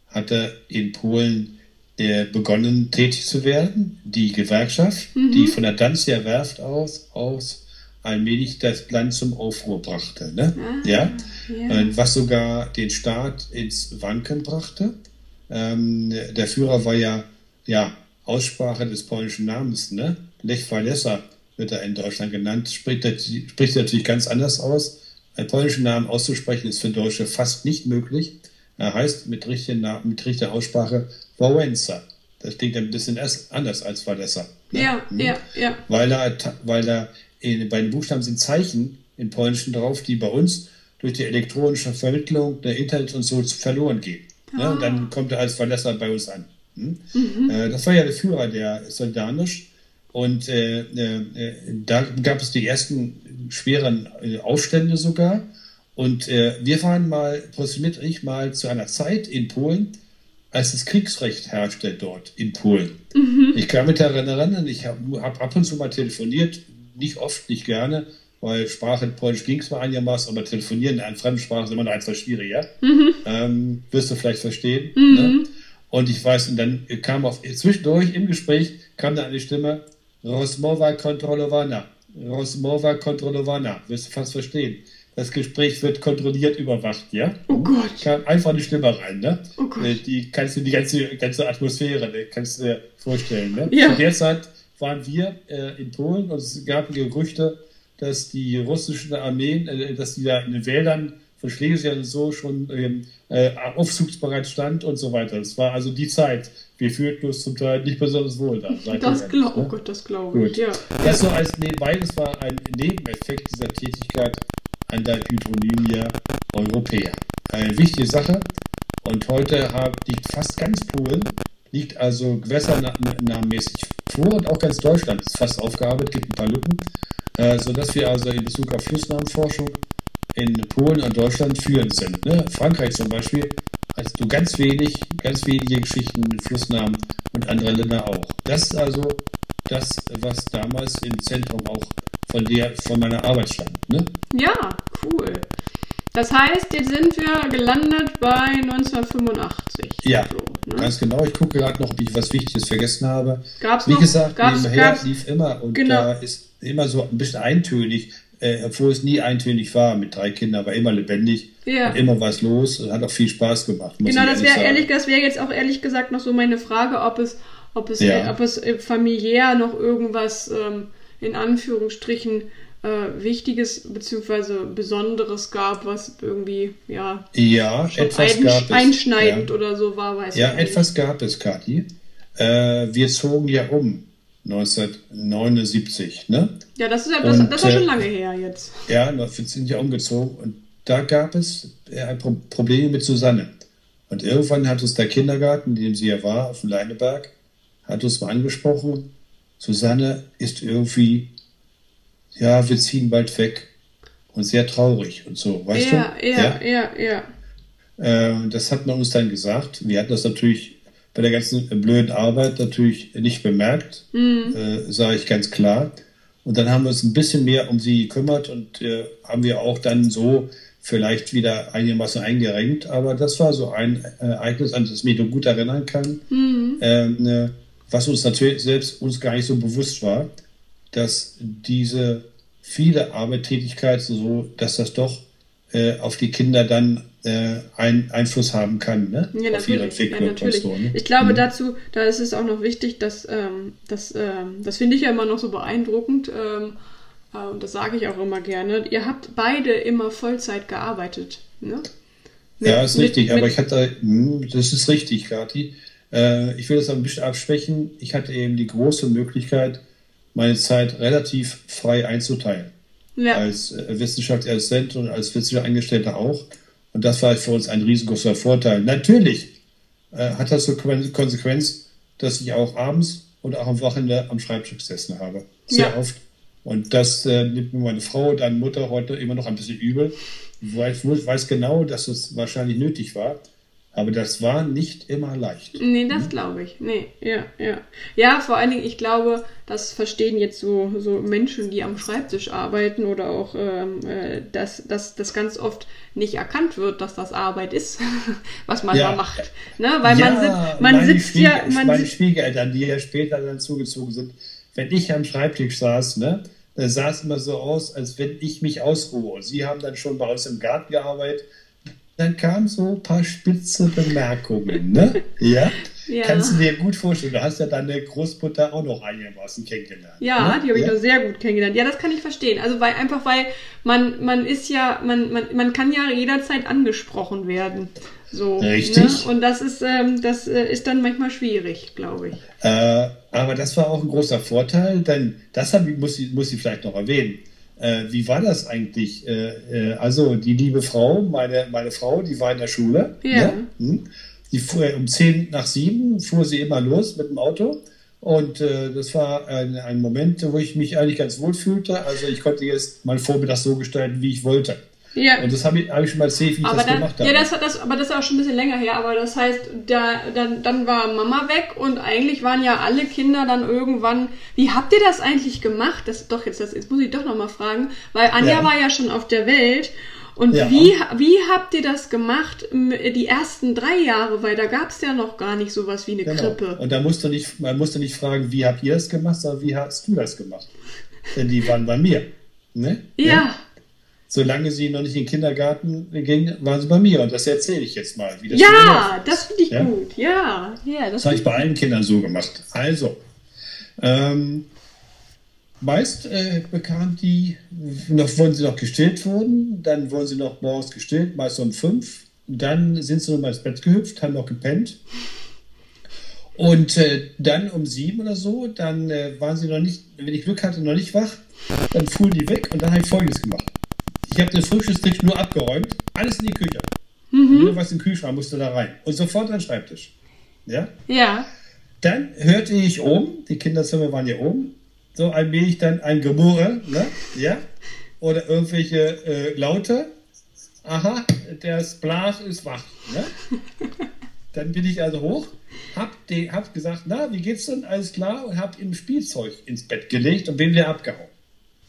hatte in Polen äh, begonnen tätig zu werden. Die Gewerkschaft, mhm. die von der Danziger Werft aus, aus allmählich das Land zum Aufruhr brachte. Ne? Ah, ja? ja. Was sogar den Staat ins Wanken brachte. Ähm, der Führer war ja, ja Aussprache des polnischen Namens, ne? Lech Walesa wird er in Deutschland genannt, spricht, spricht natürlich ganz anders aus. Einen polnischen Namen auszusprechen ist für Deutsche fast nicht möglich. Er heißt mit richtiger, mit richtiger Aussprache Wałęsa. Das klingt ein bisschen anders als Walesa. Ne? Ja, hm? ja, ja. Weil da, weil da in, bei den Buchstaben sind Zeichen im Polnischen drauf, die bei uns durch die elektronische Vermittlung der Internet und so verloren gehen. Ah. Und dann kommt er als Verlässer bei uns an. Hm? Mhm. Äh, das war ja der Führer der Solidarisch. Und äh, äh, da gab es die ersten schweren äh, Aufstände sogar. Und äh, wir waren mal, Professor ich, mal zu einer Zeit in Polen, als das Kriegsrecht herrschte dort in Polen. Mhm. Ich kann mich daran erinnern, ich habe hab ab und zu mal telefoniert, nicht oft, nicht gerne, weil Sprache in Polnisch ging es mal einigermaßen, aber telefonieren in einer Fremdsprache ist immer noch etwas schwieriger. Mhm. Ähm, wirst du vielleicht verstehen. Mhm. Ne? Und ich weiß, und dann kam auf, zwischendurch im Gespräch kam da eine Stimme, Rosmova kontrolowana. Rosmova kontrolowana. Wirst du fast verstehen. Das Gespräch wird kontrolliert überwacht, ja? Oh Gott. Kam einfach eine Stimme rein, ne? Oh Gott. Äh, die kannst du, die ganze, ganze Atmosphäre, ne? kannst du dir vorstellen, ne? Ja. Zu der Zeit waren wir äh, in Polen und es gab Gerüchte, dass die russischen Armeen, äh, dass die da in den Wäldern von Schlesien so schon ähm, äh, aufzugsbereit stand und so weiter. Es war also die Zeit. Wir fühlten uns zum Teil nicht besonders wohl da. Das glaube ne? oh Gott, das glaube ich, ja. Das so als nebenbei, das war ein Nebeneffekt dieser Tätigkeit an der Hydronymia Europäer. Eine wichtige Sache. Und heute liegt fast ganz Polen, liegt also gewässernamenmäßig vor und auch ganz Deutschland ist fast aufgearbeitet, gibt ein paar Lücken, äh, sodass wir also in Bezug auf Flussnamenforschung in Polen und Deutschland führend sind. Ne? Frankreich zum Beispiel hast du ganz wenig, ganz wenige Geschichten mit Flussnamen und andere Länder auch. Das ist also das, was damals im Zentrum auch von der, von meiner Arbeit stand. Ne? Ja, cool. Das heißt, jetzt sind wir gelandet bei 1985. Ja, so, ne? ganz genau. Ich gucke gerade noch, ob ich was Wichtiges vergessen habe. Gab's Wie noch, gesagt, gab's, nebenher gab's, lief immer und genau. da ist immer so ein bisschen eintönig, äh, obwohl es nie eintönig war mit drei Kindern, war immer lebendig. Ja. Und immer was los und hat auch viel Spaß gemacht. Genau, das wäre ehrlich, das wäre jetzt auch ehrlich gesagt noch so meine Frage, ob es, ob es, ja. ob es äh, familiär noch irgendwas ähm, in Anführungsstrichen äh, Wichtiges bzw. Besonderes gab, was irgendwie ja, ja etwas ein, gab einschneidend ja. oder so war, weiß. Ja, etwas gab es, Kathi. Äh, wir zogen ja um 1979, ne? Ja, das ist ja das, und, das ist schon äh, lange her jetzt. Ja, wir sind ja umgezogen und da gab es ein Problem mit Susanne. Und irgendwann hat uns der Kindergarten, in dem sie ja war, auf dem Leineberg, hat uns mal angesprochen, Susanne ist irgendwie ja, wir ziehen bald weg und sehr traurig und so, weißt ja, du? Ja, ja, ja, ja. Äh, das hat man uns dann gesagt. Wir hatten das natürlich bei der ganzen blöden Arbeit natürlich nicht bemerkt, mhm. äh, sage ich ganz klar. Und dann haben wir uns ein bisschen mehr um sie gekümmert und äh, haben wir auch dann so vielleicht wieder einigermaßen eingerenkt. Aber das war so ein äh, Ereignis, an das ich mich nur gut erinnern kann, mhm. ähm, äh, was uns natürlich selbst uns gar nicht so bewusst war dass diese viele Arbeitstätigkeit so, dass das doch äh, auf die Kinder dann äh, einen Einfluss haben kann, ne? Ja, auf ihre Entwicklung. Ja, natürlich. So, ne? Ich glaube mhm. dazu, da ist es auch noch wichtig, dass ähm, das, ähm, das finde ich ja immer noch so beeindruckend, ähm, äh, und das sage ich auch immer gerne, ihr habt beide immer Vollzeit gearbeitet, ne? Mit, ja, ist richtig, mit, aber ich hatte, mh, hm, das ist richtig, Kathi. Äh, ich will das ein bisschen abschwächen. Ich hatte eben die große Möglichkeit, meine Zeit relativ frei einzuteilen. Ja. Als äh, Wissenschaftsassistent und als Wissenschaftsangestellter auch. Und das war für uns ein riesengroßer Vorteil. Natürlich äh, hat das so Konsequenz, dass ich auch abends und auch am Wochenende am Schreibtisch gesessen habe. Sehr ja. oft. Und das äh, nimmt mir meine Frau, deine Mutter heute immer noch ein bisschen übel. Ich weiß, weiß genau, dass es wahrscheinlich nötig war. Aber das war nicht immer leicht. Nee, das glaube ich. Nee, ja, ja. Ja, vor allen Dingen, ich glaube, das verstehen jetzt so, so Menschen, die am Schreibtisch arbeiten oder auch, ähm, äh, dass, dass das ganz oft nicht erkannt wird, dass das Arbeit ist, was man ja. da macht. Ne? Weil ja, man, sit, man sitzt ja. Man meine Schwiegereltern, die ja später dann zugezogen sind, wenn ich am Schreibtisch saß, ne, da sah es immer so aus, als wenn ich mich ausruhe. Sie haben dann schon bei uns im Garten gearbeitet dann kamen so ein paar spitze Bemerkungen, ne? Ja? ja. Kannst du dir gut vorstellen. Du hast ja deine Großmutter auch noch einigermaßen kennengelernt. Ja, ne? die habe ich ja? sehr gut kennengelernt. Ja, das kann ich verstehen. Also weil einfach weil man, man ist ja, man, man, man kann ja jederzeit angesprochen werden. So, Richtig. Ne? Und das ist, ähm, das äh, ist dann manchmal schwierig, glaube ich. Äh, aber das war auch ein großer Vorteil, denn das ich, muss, ich, muss ich vielleicht noch erwähnen äh, wie war das eigentlich? Äh, äh, also die liebe Frau, meine, meine Frau, die war in der Schule. Ja. ja? Hm? Die fuhr um zehn nach sieben fuhr sie immer los mit dem Auto. Und äh, das war ein, ein Moment, wo ich mich eigentlich ganz wohl fühlte. Also ich konnte jetzt meinen Vormittag so gestalten, wie ich wollte. Ja. Und das habe ich, hab ich schon mal erzählt, wie ich aber das dann, gemacht habe. Ja, das, das, aber das ist auch schon ein bisschen länger her. Aber das heißt, da, dann, dann war Mama weg und eigentlich waren ja alle Kinder dann irgendwann. Wie habt ihr das eigentlich gemacht? Das doch jetzt, das, jetzt muss ich doch nochmal fragen, weil Anja ja. war ja schon auf der Welt. Und ja. wie, wie habt ihr das gemacht die ersten drei Jahre? Weil da gab es ja noch gar nicht sowas wie eine genau. Krippe. Und da musst du nicht, man musste nicht fragen, wie habt ihr das gemacht, sondern wie hast du das gemacht? Denn die waren bei mir. Ne? Ja. ja solange sie noch nicht in den Kindergarten ging, waren sie bei mir. Und das erzähle ich jetzt mal. Wie das ja, das finde ich ja? gut. Ja, ja das, das habe ich bei allen Kindern so gemacht. Also, ähm, meist äh, bekamen die, noch wurden sie noch gestillt wurden, dann wurden sie noch morgens gestillt, meist um fünf. Dann sind sie nochmal ins Bett gehüpft, haben noch gepennt. Und äh, dann um sieben oder so, dann äh, waren sie noch nicht, wenn ich Glück hatte, noch nicht wach. Dann fuhren die weg und dann habe ich Folgendes gemacht. Ich habe den Frühstückstisch nur abgeräumt, alles in die Küche. Mhm. Nur was im Kühlschrank musste da rein. Und sofort an den Schreibtisch. Ja? Ja. Dann hörte ich oben, die Kinderzimmer waren ja oben, so allmählich dann ein Gemurre, ne? Ja? Oder irgendwelche äh, Laute. Aha, der Blach ist wach. Ne? Dann bin ich also hoch, hab, die, hab gesagt, na, wie geht's denn? Alles klar? Und hab ihm Spielzeug ins Bett gelegt und bin wieder abgehauen.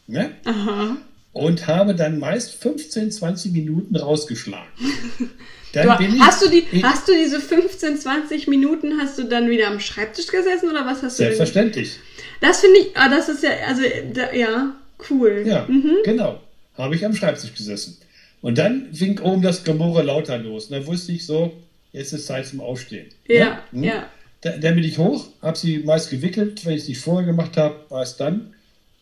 Ne? Aha und habe dann meist 15, 20 Minuten rausgeschlagen. Dann du, bin hast, ich, du die, hast du diese 15, 20 Minuten, hast du dann wieder am Schreibtisch gesessen oder was hast du? Selbstverständlich. Denn? Das finde ich, ah, das ist ja, also, da, ja, cool. Ja, mhm. genau. Habe ich am Schreibtisch gesessen. Und dann fing oben das Gemurre lauter los. Und dann wusste ich so, jetzt ist Zeit zum Aufstehen. Ja, ja. Hm? ja. Da, dann bin ich hoch, habe sie meist gewickelt, wenn ich es nicht vorher gemacht habe, war es dann.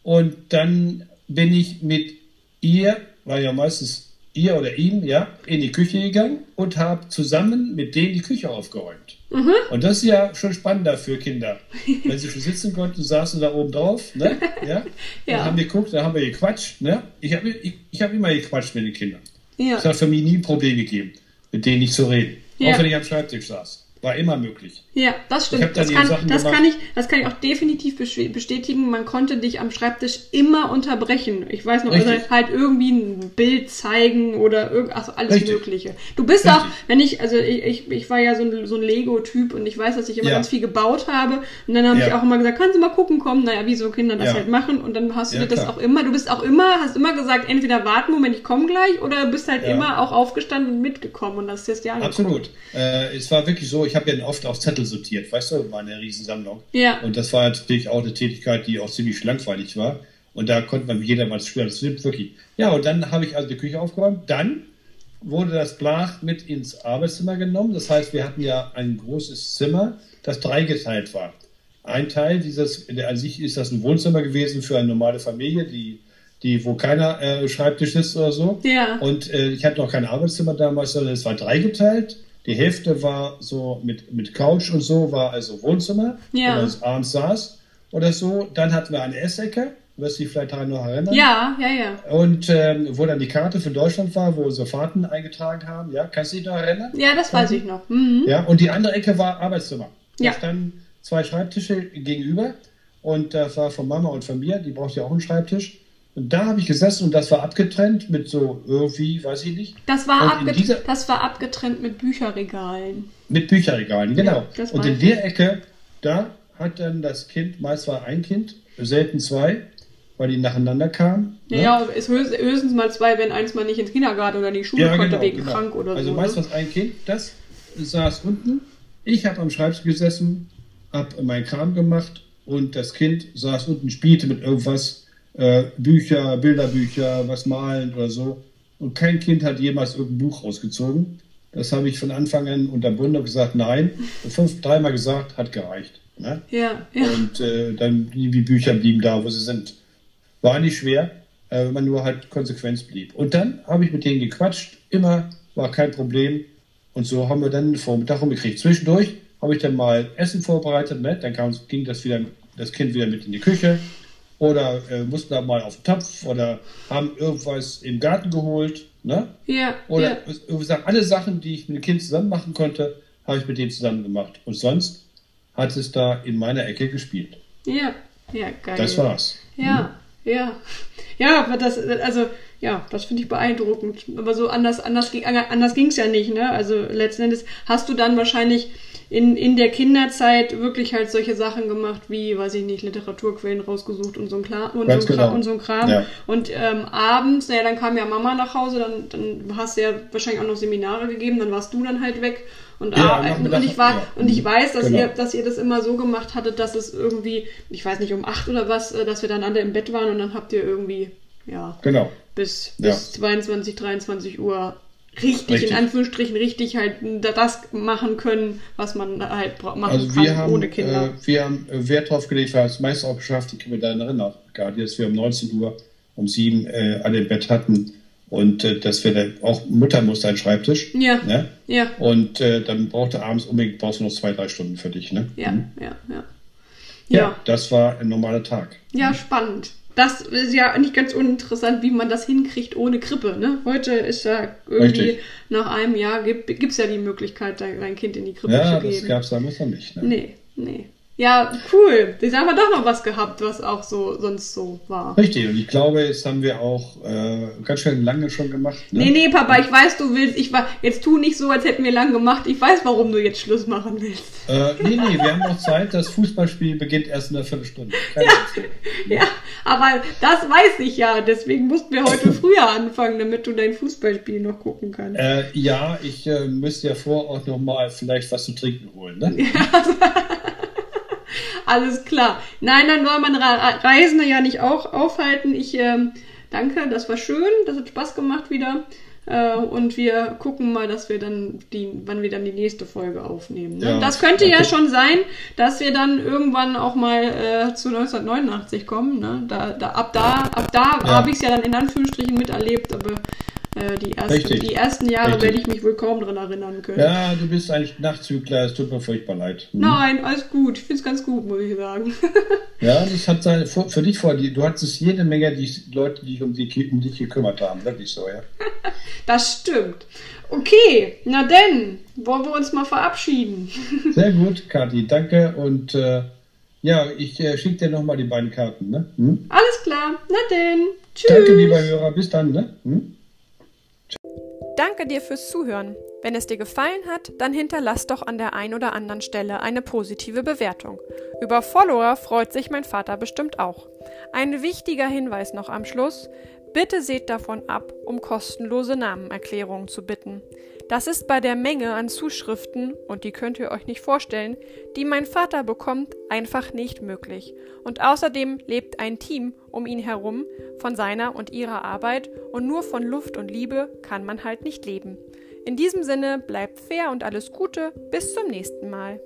Und dann bin ich mit ihr, war ja meistens ihr oder ihm, ja, in die Küche gegangen und habe zusammen mit denen die Küche aufgeräumt. Mhm. Und das ist ja schon spannender für Kinder. Wenn sie schon sitzen konnten, saßen da oben drauf, ne? Ja. ja. Und haben geguckt, da haben wir gequatscht, ne? Ich habe ich, ich hab immer gequatscht mit den Kindern. Ja. Es hat für mich nie ein Problem gegeben, mit denen nicht zu reden. Ja. Auch wenn ich am Schreibtisch saß. War immer möglich. Ja, das stimmt. Das kann, das, kann ich, das kann ich auch definitiv bestätigen. Man konnte dich am Schreibtisch immer unterbrechen. Ich weiß noch, also halt irgendwie ein Bild zeigen oder irgend, also alles Richtig. Mögliche. Du bist Richtig. auch, wenn ich, also ich, ich, ich war ja so ein, so ein Lego-Typ und ich weiß, dass ich immer ja. ganz viel gebaut habe. Und dann habe ja. ich auch immer gesagt, kannst du mal gucken kommen? Naja, wie so Kinder das ja. halt machen. Und dann hast du dir das klar. auch immer, du bist auch immer, hast immer gesagt, entweder warten, Moment, ich komme gleich, oder du bist halt immer auch aufgestanden und mitgekommen und das ist ja Absolut. Äh, es war wirklich so, ich habe ja oft auch Zettel sortiert, weißt du, meine Riesensammlung. Ja. Und das war natürlich auch eine Tätigkeit, die auch ziemlich langweilig war. Und da konnte man jeder mal spüren, das stimmt wirklich. Ja, und dann habe ich also die Küche aufgeräumt. Dann wurde das Blach mit ins Arbeitszimmer genommen. Das heißt, wir hatten ja ein großes Zimmer, das dreigeteilt war. Ein Teil dieses, an sich ist das ein Wohnzimmer gewesen für eine normale Familie, die, die wo keiner äh, Schreibtisch ist oder so. Ja. Und äh, ich hatte noch kein Arbeitszimmer damals, sondern es war dreigeteilt. Die Hälfte war so mit, mit Couch und so, war also Wohnzimmer, ja. wo man abends saß. oder so. Dann hatten wir eine Essecke, wirst du dich vielleicht daran noch erinnern? Ja, ja, ja. Und ähm, wo dann die Karte für Deutschland war, wo unsere Fahrten eingetragen haben, ja, kannst du dich noch erinnern? Ja, das weiß ich noch. Mhm. Ja, und die andere Ecke war Arbeitszimmer. Da Ja. standen zwei Schreibtische gegenüber und das war von Mama und von mir, die braucht ja auch einen Schreibtisch. Und da habe ich gesessen und das war abgetrennt mit so irgendwie, weiß ich nicht, Das war, abget dieser- das war abgetrennt mit Bücherregalen. mit Bücherregalen, genau. Ja, und in der Ecke, da hat dann das Kind, meist war ein Kind, selten zwei, weil die nacheinander kamen. Ja, ne? ja ist höchst- höchstens mal zwei, wenn eins mal nicht ins Kindergarten oder in die Schule konnte wegen genau. krank oder also so. meist ne? was ein Kind, das saß unten, ich habe am Schreibtisch gesessen, habe meinen Kram gemacht und das Kind saß unten, spielte mit irgendwas, äh, Bücher, Bilderbücher, was malen oder so. Und kein Kind hat jemals irgendein Buch rausgezogen. Das habe ich von Anfang an unterbunden und gesagt, nein. Und fünf, dreimal gesagt, hat gereicht. Ne? Ja, ja. Und äh, dann die die Bücher blieben da, wo sie sind. War nicht schwer, äh, wenn man nur halt konsequent blieb. Und dann habe ich mit denen gequatscht, immer, war kein Problem. Und so haben wir dann den Vormittag rumgekriegt. Zwischendurch habe ich dann mal Essen vorbereitet, ne? dann kam, ging das, wieder, das Kind wieder mit in die Küche. Oder äh, mussten da mal auf den Topf oder haben irgendwas im Garten geholt. Ne? ja, Oder ja. alle Sachen, die ich mit dem Kind zusammen machen konnte, habe ich mit denen zusammen gemacht. Und sonst hat es da in meiner Ecke gespielt. Ja, ja, geil. Das war's. Ja, ja. Ja, aber das, also, ja, das finde ich beeindruckend. Aber so anders, anders, ging- anders ging es ja nicht, ne? Also letzten Endes hast du dann wahrscheinlich in, in der Kinderzeit wirklich halt solche Sachen gemacht, wie, weiß ich nicht, Literaturquellen rausgesucht und so ein, Kla und Ganz so ein, genau. und so ein Kram. Ja. Und ähm, abends, naja, dann kam ja Mama nach Hause, dann, dann hast du ja wahrscheinlich auch noch Seminare gegeben, dann warst du dann halt weg. Und, Ja, ah, und ich war, ja. und ich weiß, dass Genau. ihr, dass ihr das immer so gemacht hattet, dass es irgendwie, ich weiß nicht, um acht oder was, äh, dass wir dann alle im Bett waren und dann habt ihr irgendwie, ja, Genau. bis, Ja. bis 22, 23 Uhr richtig, Richtig. in Anführungsstrichen, richtig halt das machen können, was man halt machen Also kann wir haben, ohne Kinder. äh, wir haben äh, Wert drauf gelegt, wir haben es meist auch geschafft, ich kann mir daran erinnern, gerade dass wir um 19 Uhr, um 7 äh, alle im Bett hatten und äh, dass wir dann auch Mutter musste einen Schreibtisch. ja, Ne? ja, Und äh, dann brauchte abends unbedingt brauchst du noch zwei, drei Stunden für dich. Ne? ja, Mhm. ja, ja. ja. Ja, das war ein normaler Tag. ja, spannend. Das ist ja nicht ganz uninteressant, wie man das hinkriegt ohne Krippe. Ne? Heute ist ja irgendwie Richtig. nach einem Jahr gibt es ja die Möglichkeit, dein Kind in die Krippe Ja, zu das geben. gab es damals noch nicht. Ne? Nee, nee. Ja, cool. Jetzt haben wir doch noch was gehabt, was auch so sonst so war. Richtig, und ich glaube, jetzt haben wir auch äh, ganz schön lange schon gemacht. Ne? Nee, nee, Papa, ich weiß, du willst. Ich war. Jetzt tu nicht so, als hätten wir lang gemacht. Ich weiß, warum du jetzt Schluss machen willst. Äh, nee, nee, wir haben noch Zeit. Das Fußballspiel beginnt erst in einer Viertelstunde. Keine Angst. Ja, aber das weiß ich ja. Deswegen mussten wir heute früher anfangen, damit du dein Fußballspiel noch gucken kannst. Äh, ja, ich äh, müsste ja vor auch noch mal vielleicht was zu trinken holen. Ne? Alles klar. Nein, dann soll man Reisende ja nicht auch aufhalten. Ich ähm, danke, das war schön. Das hat Spaß gemacht wieder. Äh, und wir gucken mal, dass wir dann die, wann wir dann die nächste Folge aufnehmen. Ne? Ja, das könnte ja schon sein, dass wir dann irgendwann auch mal äh, zu 1989 kommen. Ne? Da, da, ab da, ab da Ja. habe ich es ja dann in Anführungsstrichen miterlebt, aber äh, die, ersten, die ersten Jahre Richtig. werde ich mich wohl kaum dran erinnern können. Ja, du bist eigentlich Nachzügler. Es tut mir furchtbar leid. Hm. Nein, alles gut. Ich finde es ganz gut, muss ich sagen. Ja, das hat seine, für für dich vor. Du hattest jede Menge die Leute, die sich um, die, um dich gekümmert haben. Wirklich so, ja. Das stimmt. Okay, na denn, wollen wir uns mal verabschieden. Sehr gut, Kathi, danke. Und äh, ja, ich äh, schicke dir nochmal die beiden Karten. Ne? Hm? Alles klar, na denn. Tschüss. Danke, lieber Hörer. Bis dann. Ne? Hm? Danke dir fürs Zuhören. Wenn es dir gefallen hat, dann hinterlass doch an der ein oder anderen Stelle eine positive Bewertung. Über Follower freut sich mein Vater bestimmt auch. Ein wichtiger Hinweis noch am Schluss. Bitte seht davon ab, um kostenlose Namenerklärungen zu bitten. Das ist bei der Menge an Zuschriften, und die könnt ihr euch nicht vorstellen, die mein Vater bekommt, einfach nicht möglich. Und außerdem lebt ein Team um ihn herum von seiner und ihrer Arbeit und nur von Luft und Liebe kann man halt nicht leben. In diesem Sinne bleibt fair und alles Gute, bis zum nächsten Mal.